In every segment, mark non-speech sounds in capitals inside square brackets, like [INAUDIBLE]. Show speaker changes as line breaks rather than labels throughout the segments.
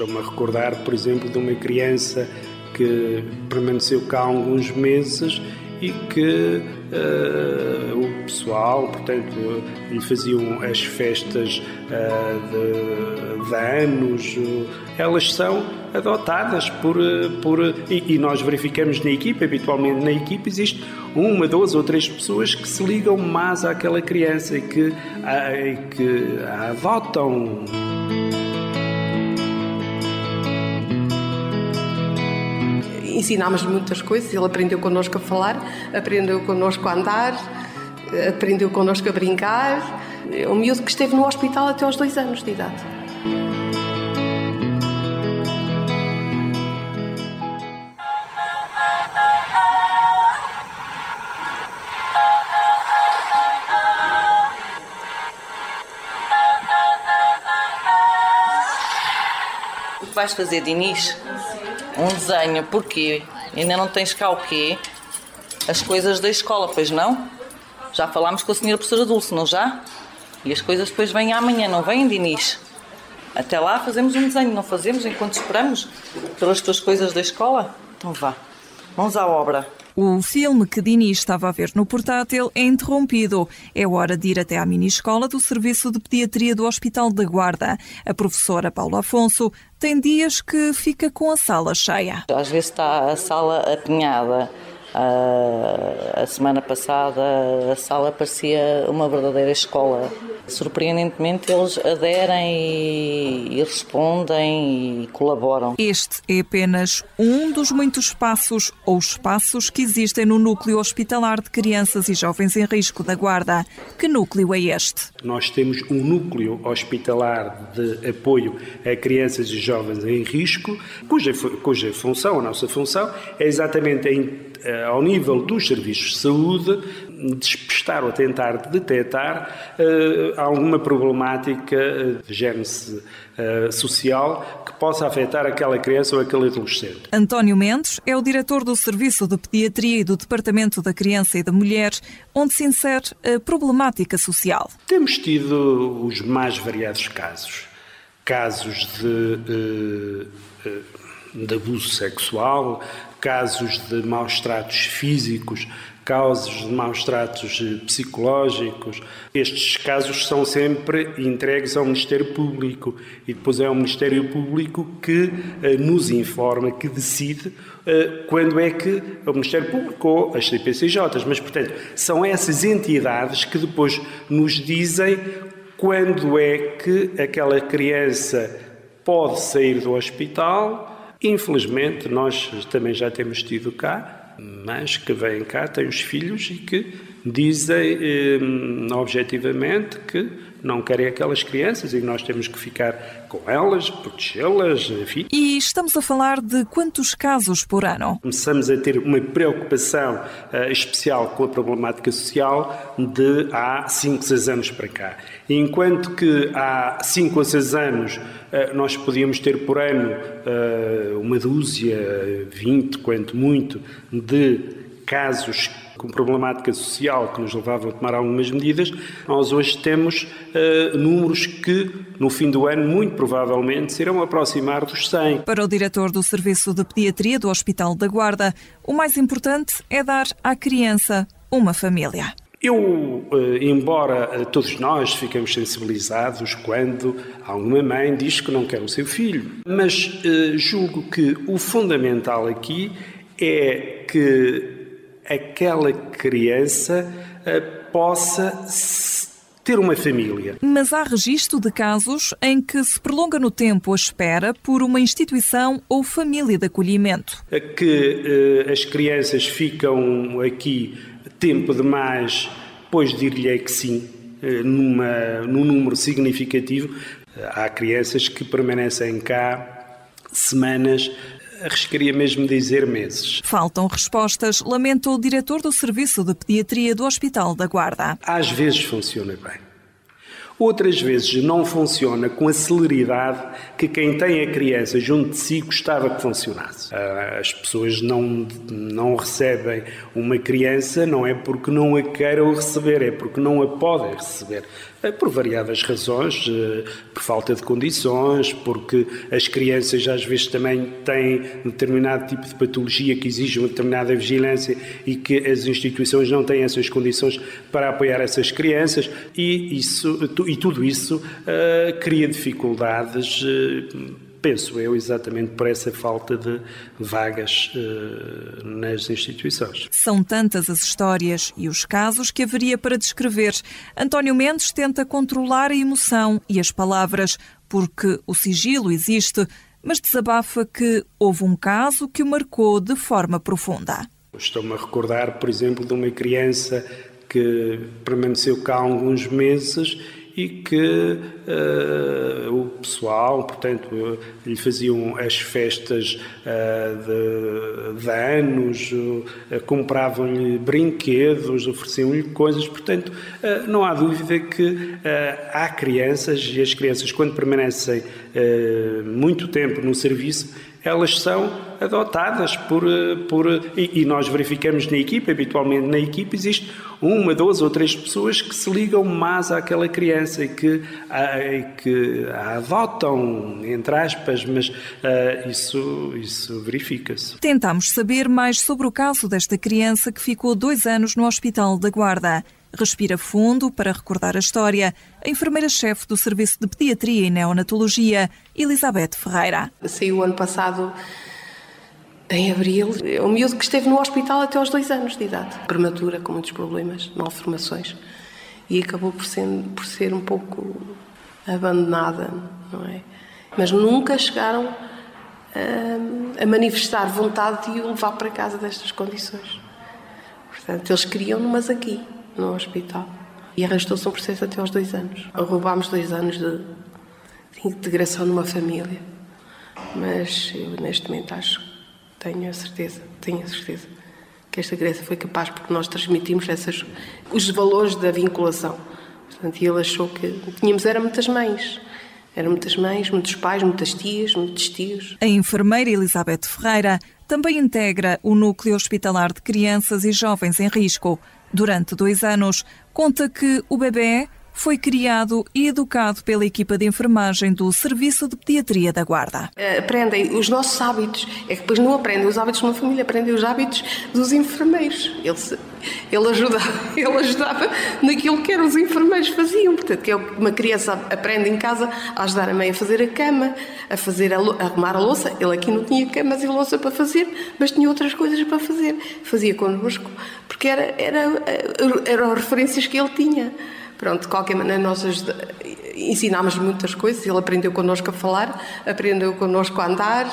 estou-me a recordar, por exemplo, de uma criança que permaneceu cá alguns meses e que uh, o pessoal, portanto, lhe faziam as festas uh, de, de, anos. Elas são adotadas por. por e, e, nós verificamos na equipa, habitualmente na equipa, existe uma, duas ou três pessoas que se ligam mais àquela criança e que, a, que a adotam.
Ensinámos-lhe muitas coisas, ele aprendeu connosco a falar, aprendeu connosco a andar, aprendeu connosco a brincar. Um miúdo que esteve no hospital até aos dois anos de idade.
O que vais fazer, Dinis? Um desenho, porquê? Ainda não tens cá o quê? As coisas da escola, pois não? Já falámos com a senhora professora Dulce, não já? E as coisas depois vêm amanhã, não vêm, Dinis? Até lá fazemos um desenho, não fazemos enquanto esperamos pelas tuas coisas da escola? Então vá, vamos à obra.
O filme que Dini estava a ver no portátil é interrompido. É hora de ir até à mini-escola do Serviço de Pediatria do Hospital da Guarda. A professora Paula Afonso tem dias que fica com a sala cheia.
Às vezes está a sala apinhada a semana passada a sala parecia uma verdadeira escola. Surpreendentemente eles aderem e, e respondem e colaboram.
Este é apenas um dos muitos passos ou espaços que existem no núcleo hospitalar de crianças e jovens em risco da Guarda. Que núcleo é este?
Nós temos um núcleo hospitalar de apoio a crianças e jovens em risco, cuja, cuja função, a nossa função, é exatamente em ao nível dos serviços de saúde, despistar ou tentar detectar uh, alguma problemática eh, de gênese uh, social que possa afetar aquela criança ou aquele adolescente.
António Mendes é o diretor do Serviço de Pediatria e do Departamento da Criança e da Mulher, onde se insere a problemática social.
Temos tido os mais variados casos. Casos de, de abuso sexual, casos de maus tratos físicos, casos de maus tratos eh, psicológicos. Estes casos são sempre entregues ao Ministério Público e depois é o Ministério Público que eh, nos informa, que decide eh, quando é que o Ministério Público ou as CPCJs. Mas, portanto, são essas entidades que depois nos dizem quando é que aquela criança pode sair do hospital Infelizmente, nós também já temos tido cá, mas que vêm cá, têm os filhos e que dizem eh, objetivamente que não querem aquelas crianças e nós temos que ficar com elas, protegê-las, enfim.
E estamos a falar de quantos casos por ano?
Começamos a ter uma preocupação uh, especial com a problemática social de há 5, 6 anos para cá. Enquanto que há 5 ou 6 anos uh, nós podíamos ter por ano uh, uma dúzia, 20, quanto muito, de casos com problemática social que nos levavam a tomar algumas medidas, nós hoje temos uh, números que, no fim do ano, muito provavelmente, serão aproximar dos 100.
Para o diretor do Serviço de Pediatria do Hospital da Guarda, o mais importante é dar à criança uma família.
Eu, eh, embora eh, todos nós ficamos sensibilizados quando alguma mãe diz que não quer o seu filho, mas julgo que o fundamental aqui é que aquela criança eh, possa ter uma família.
Mas há registro de casos em que se prolonga no tempo a espera por uma instituição ou família de acolhimento.
Que uh, as crianças ficam aqui tempo demais, pois dir-lhe que sim, uh, numa, num número significativo. Há crianças que permanecem cá semanas arriscaria mesmo dizer meses.
Faltam respostas, lamenta o diretor do Serviço de Pediatria do Hospital da Guarda.
Às vezes funciona bem. Outras vezes não funciona com a celeridade que quem tem a criança junto de si gostava que funcionasse. Ah, as pessoas não, não recebem uma criança não é porque não a queiram receber, é porque não a podem receber. É por variadas razões, eh, por falta de condições, porque as crianças às vezes também têm determinado tipo de patologia que exige uma determinada vigilância e que as instituições não têm essas condições para apoiar essas crianças e, isso, e tudo isso uh, cria dificuldades. Uh, penso eu, exatamente por essa falta de vagas uh, nas instituições.
São tantas as histórias e os casos que haveria para descrever. António Mendes tenta controlar a emoção e as palavras, porque o sigilo existe, mas desabafa que houve um caso que o marcou de forma profunda.
Estou-me a recordar, por exemplo, de uma criança que permaneceu cá alguns meses e que uh, o pessoal, portanto, lhe faziam as festas uh, de, de, anos, uh, compravam-lhe brinquedos, ofereciam-lhe coisas, portanto, não há dúvida que há crianças e as crianças, quando permanecem muito tempo no serviço, elas são adotadas por. por e, e, nós verificamos na equipe, habitualmente na equipe, existe uma, duas ou três pessoas que se ligam mais àquela criança e que, a, que a adotam, entre aspas, mas uh, isso, isso verifica-se.
Tentámos saber mais sobre o caso desta criança que ficou dois anos no Hospital da Guarda. Respira fundo para recordar a história. A enfermeira-chefe do Serviço de Pediatria e Neonatologia, Elizabeth Ferreira.
Saiu ano passado, em abril, o miúdo que esteve no hospital até aos dois anos de idade. Prematura, com muitos problemas, malformações. E acabou por ser, por ser um pouco abandonada, não é? Mas nunca chegaram a, a manifestar vontade de o levar para casa destas condições. Portanto, eles queriam, mas aqui no hospital. E arrastou-se um processo até aos dois anos. Roubámos dois anos de, de integração numa família. Mas eu, neste momento, acho, tenho a certeza, tenho a certeza que esta criança foi capaz, porque nós transmitimos essas, os valores da vinculação. Portanto, ele achou que tínhamos, era muitas mães. Eram muitas mães, muitos pais, muitas tias, muitos tios.
A enfermeira Elizabeth Ferreira também integra o Núcleo Hospitalar de Crianças e Jovens em Risco, Durante dois anos, conta que o bebê foi criado e educado pela equipa de enfermagem do Serviço de Pediatria da Guarda.
Eh, aprendem os nossos hábitos. É que depois não aprendem os hábitos de uma família, aprendem os hábitos dos enfermeiros. Ele, ele, ajudava, [LAUGHS] ele ajudava naquilo que eram os enfermeiros faziam. Portanto, que é uma criança aprende em casa a ajudar a mãe a fazer a cama, a fazer a, a arrumar a louça. Ele aqui não tinha camas e louça para fazer, mas tinha outras coisas para fazer. Fazia connosco, porque era, era, eram referências que ele tinha. Pronto, de qualquer maneira, nós ensinámos muitas coisas. Ele aprendeu connosco a falar, aprendeu connosco a andar,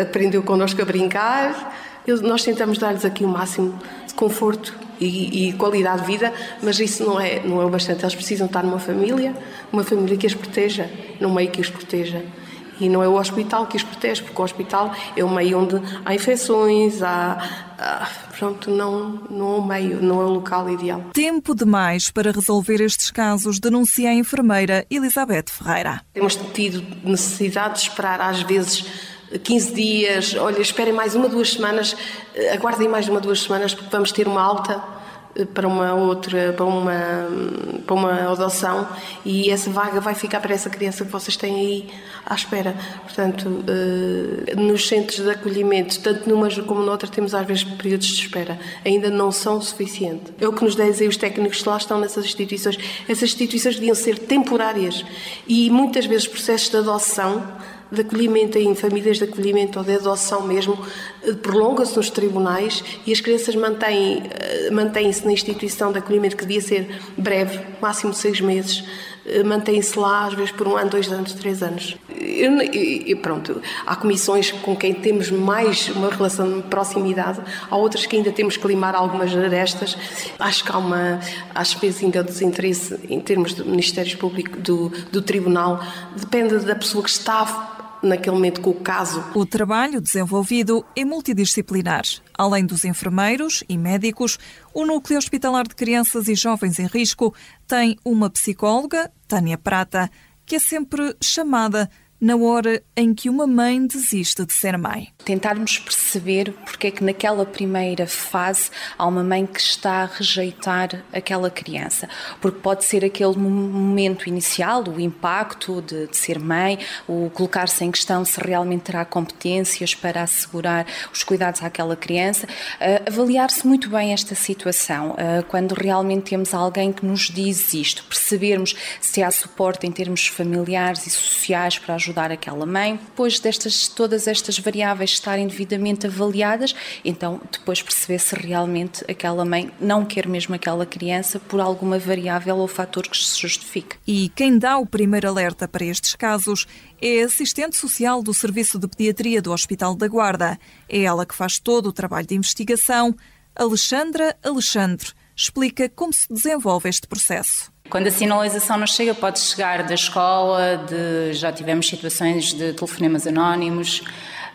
aprendeu connosco a brincar. Nós tentamos dar-lhes aqui o máximo de conforto e, e, qualidade de vida, mas isso não é, não é o bastante. Eles precisam estar numa família, uma família que os proteja, num meio que os proteja. E não é o hospital que os protege, porque o hospital é o meio onde há infecções, há. há pronto, não, não é o meio, não é o local ideal.
Tempo demais para resolver estes casos, denuncia a enfermeira Elizabeth Ferreira.
Temos tido necessidade de esperar, às vezes, 15 dias, olha, esperem mais uma, duas semanas, aguardem mais uma, duas semanas, porque vamos ter uma alta para uma outra, para uma, para uma adoção e essa vaga vai ficar para essa criança que vocês têm aí à espera. Portanto, eh, nos centros de acolhimento, tanto numa como noutra, temos às vezes períodos de espera. Ainda não são suficientes. É o que nos dizem os técnicos que lá estão nessas instituições. Essas instituições deviam ser temporárias e muitas vezes processos de adoção de acolhimento em famílias de acolhimento ou de adoção mesmo, eh, prolonga-se nos tribunais e as crianças mantêm, eh, mantêm-se na instituição de acolhimento que devia ser breve, máximo seis meses, eh, mantêm-se lá às vezes por um ano, dois anos, três anos. E pronto, há comissões com quem temos mais uma relação de proximidade, há outras que ainda temos que limar algumas arestas. Acho que há uma, às vezes ainda desinteresse em termos do Ministério Público, do, do Tribunal, depende da pessoa que está naquele momento com o caso.
O trabalho desenvolvido é multidisciplinar. Além dos enfermeiros e médicos, o Núcleo Hospitalar de Crianças e Jovens em Risco tem uma psicóloga, Tânia Prata, que é sempre chamada na hora em que uma mãe desiste de ser mãe.
Tentarmos perceber porque é que naquela primeira fase há uma mãe que está a rejeitar aquela criança. Porque pode ser aquele momento inicial, o impacto de, de ser mãe, o colocar-se em questão se realmente terá competências para assegurar os cuidados àquela criança. Uh, Avaliar-se muito bem esta situação, uh, quando realmente temos alguém que nos diz isto, percebermos se há suporte em termos familiares e sociais para ajudar ajudar aquela mãe. Depois destas todas estas variáveis estarem devidamente avaliadas, então depois perceber se realmente aquela mãe não quer mesmo aquela criança por alguma variável ou fator que se justifique.
E quem dá o primeiro alerta para estes casos é assistente social do Serviço de Pediatria do Hospital da Guarda. É ela que faz todo o trabalho de investigação. Alexandra Alexandre explica como se desenvolve este processo.
Quando a sinalização nos chega, pode chegar da escola, de, já tivemos situações de telefonemas anónimos,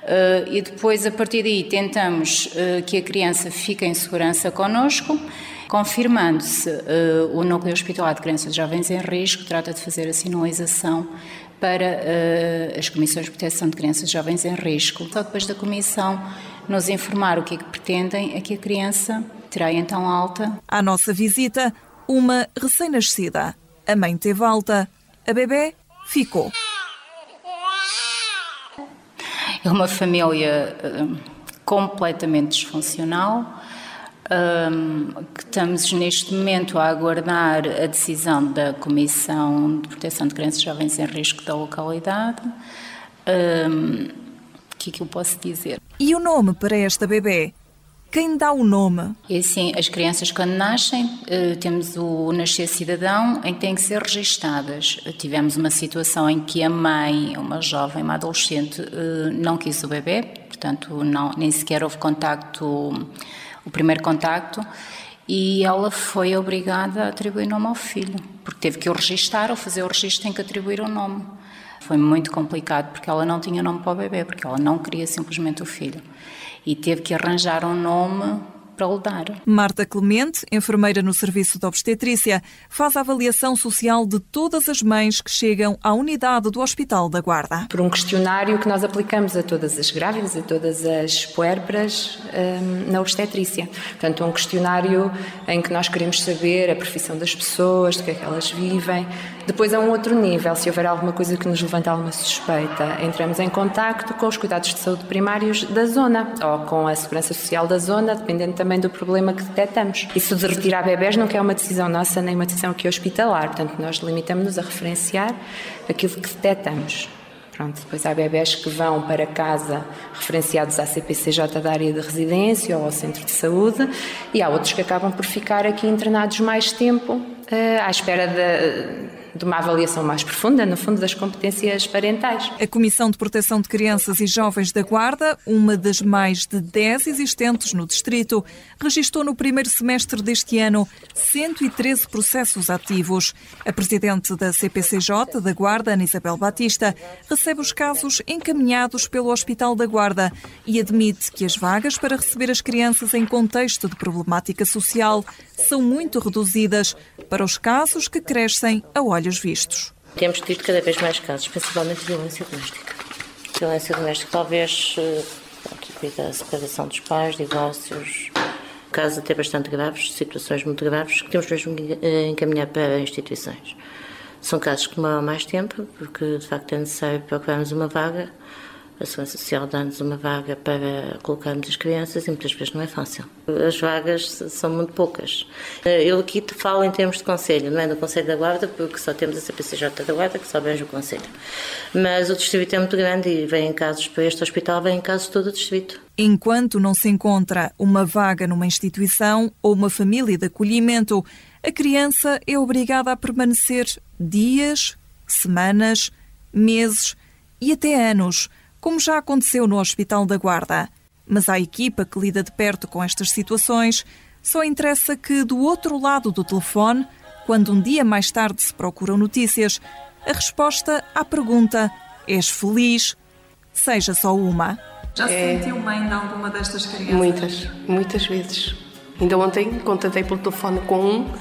Uh, e depois, a partir daí, tentamos uh, que a criança fique em segurança connosco, confirmando-se uh, o Núcleo Hospitalar de Crianças e Jovens em Risco, trata de fazer a sinalização para as Comissões de Proteção de Crianças e Jovens em Risco. Só depois da Comissão nos informar o que é que pretendem, é que a criança terá então alta.
À nossa visita, uma recém-nascida. A mãe teve alta, a bebê ficou.
É uma família um, completamente disfuncional. Um, que estamos neste momento a aguardar a decisão da Comissão de Proteção de Crianças e Jovens em Risco da localidade. Um, o que é que eu posso dizer?
E o nome para esta bebê? Quem dá o nome?
Assim, as crianças quando nascem, eh, temos o Nascer Cidadão, em que têm que ser registadas. Tivemos uma situação em que a mãe, uma jovem, uma adolescente, eh, não quis o bebê, portanto, não, nem sequer houve contacto, o primeiro contacto, e ela foi obrigada a atribuir nome ao filho, porque teve que o registar, ou fazer o registro tem que atribuir o nome. Foi muito complicado, porque ela não tinha nome para o bebê, porque ela não queria simplesmente o filho e teve que arranjar um nome para lhe dar.
Marta Clemente, enfermeira no Serviço de Obstetrícia, faz a avaliação social de todas as mães que chegam à unidade do Hospital da Guarda.
Por um questionário que nós aplicamos a todas as grávidas, a todas as puérperas um, na obstetrícia. Portanto, um questionário em que nós queremos saber a profissão das pessoas, de que é que elas vivem. Depois, a um outro nível, se houver alguma coisa que nos levanta alguma suspeita, entramos em contacto com os cuidados de saúde primários da zona ou com a segurança social da zona, dependendo também do problema que detectamos. Isso de retirar bebés não é uma decisão nossa nem uma decisão aqui hospitalar, portanto nós limitamos-nos a referenciar aquilo que detectamos. Pronto, depois há bebés que vão para casa referenciados à CPCJ da área de residência ou ao centro de saúde e há outros que acabam por ficar aqui internados mais tempo uh, à espera de de uma avaliação mais profunda, no fundo, das competências parentais.
A Comissão de Proteção de Crianças e Jovens da Guarda, uma das mais de 10 existentes no Distrito, registrou no primeiro semestre deste ano 113 processos ativos. A Presidente da CPCJ da Guarda, Ana Isabel Batista, recebe os casos encaminhados pelo Hospital da Guarda e admite que as vagas para receber as crianças em contexto de problemática social são muito reduzidas para os casos que crescem a olhos vistos.
Temos tido cada vez mais casos, principalmente de violência doméstica. Violência doméstica, talvez eh, aqui da separação dos pais, divórcios, casos até bastante graves, situações muito graves, que temos mesmo que eh, encaminhar para instituições. São casos que demoram mais tempo, porque de facto é necessário procurarmos uma vaga a Segurança Social dá-nos uma vaga para colocarmos as crianças e muitas vezes não é fácil. As vagas são muito poucas. Eu aqui te falo em termos de conselho, não é do Conselho da Guarda, porque só temos a CPCJ da Guarda, que só abrange o Conselho. Mas o distrito é muito grande e vêm casos para este hospital, vêm casos de todo o distrito.
Enquanto não se encontra uma vaga numa instituição ou uma família de acolhimento, a criança é obrigada a permanecer dias, semanas, meses e até anos como já aconteceu no Hospital da Guarda. Mas à equipa que lida de perto com estas situações, só interessa que do outro lado do telefone, quando um dia mais tarde se procuram notícias, a resposta à pergunta: És feliz? seja só uma.
Já se é... sentiu mãe de alguma destas crianças?
Muitas, muitas vezes. Ainda ontem contatei pelo telefone com um,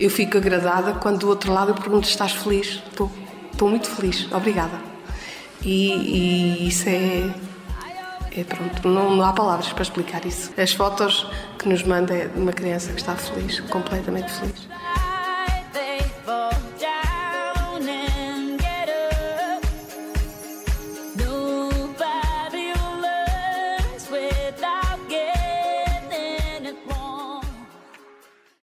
eu fico agradada quando do outro lado eu pergunto: estás feliz? Estou, estou muito feliz, obrigada. E, e isso é, é pronto, não, não, há palavras para explicar isso. As fotos que nos manda é de uma criança que está feliz, completamente feliz.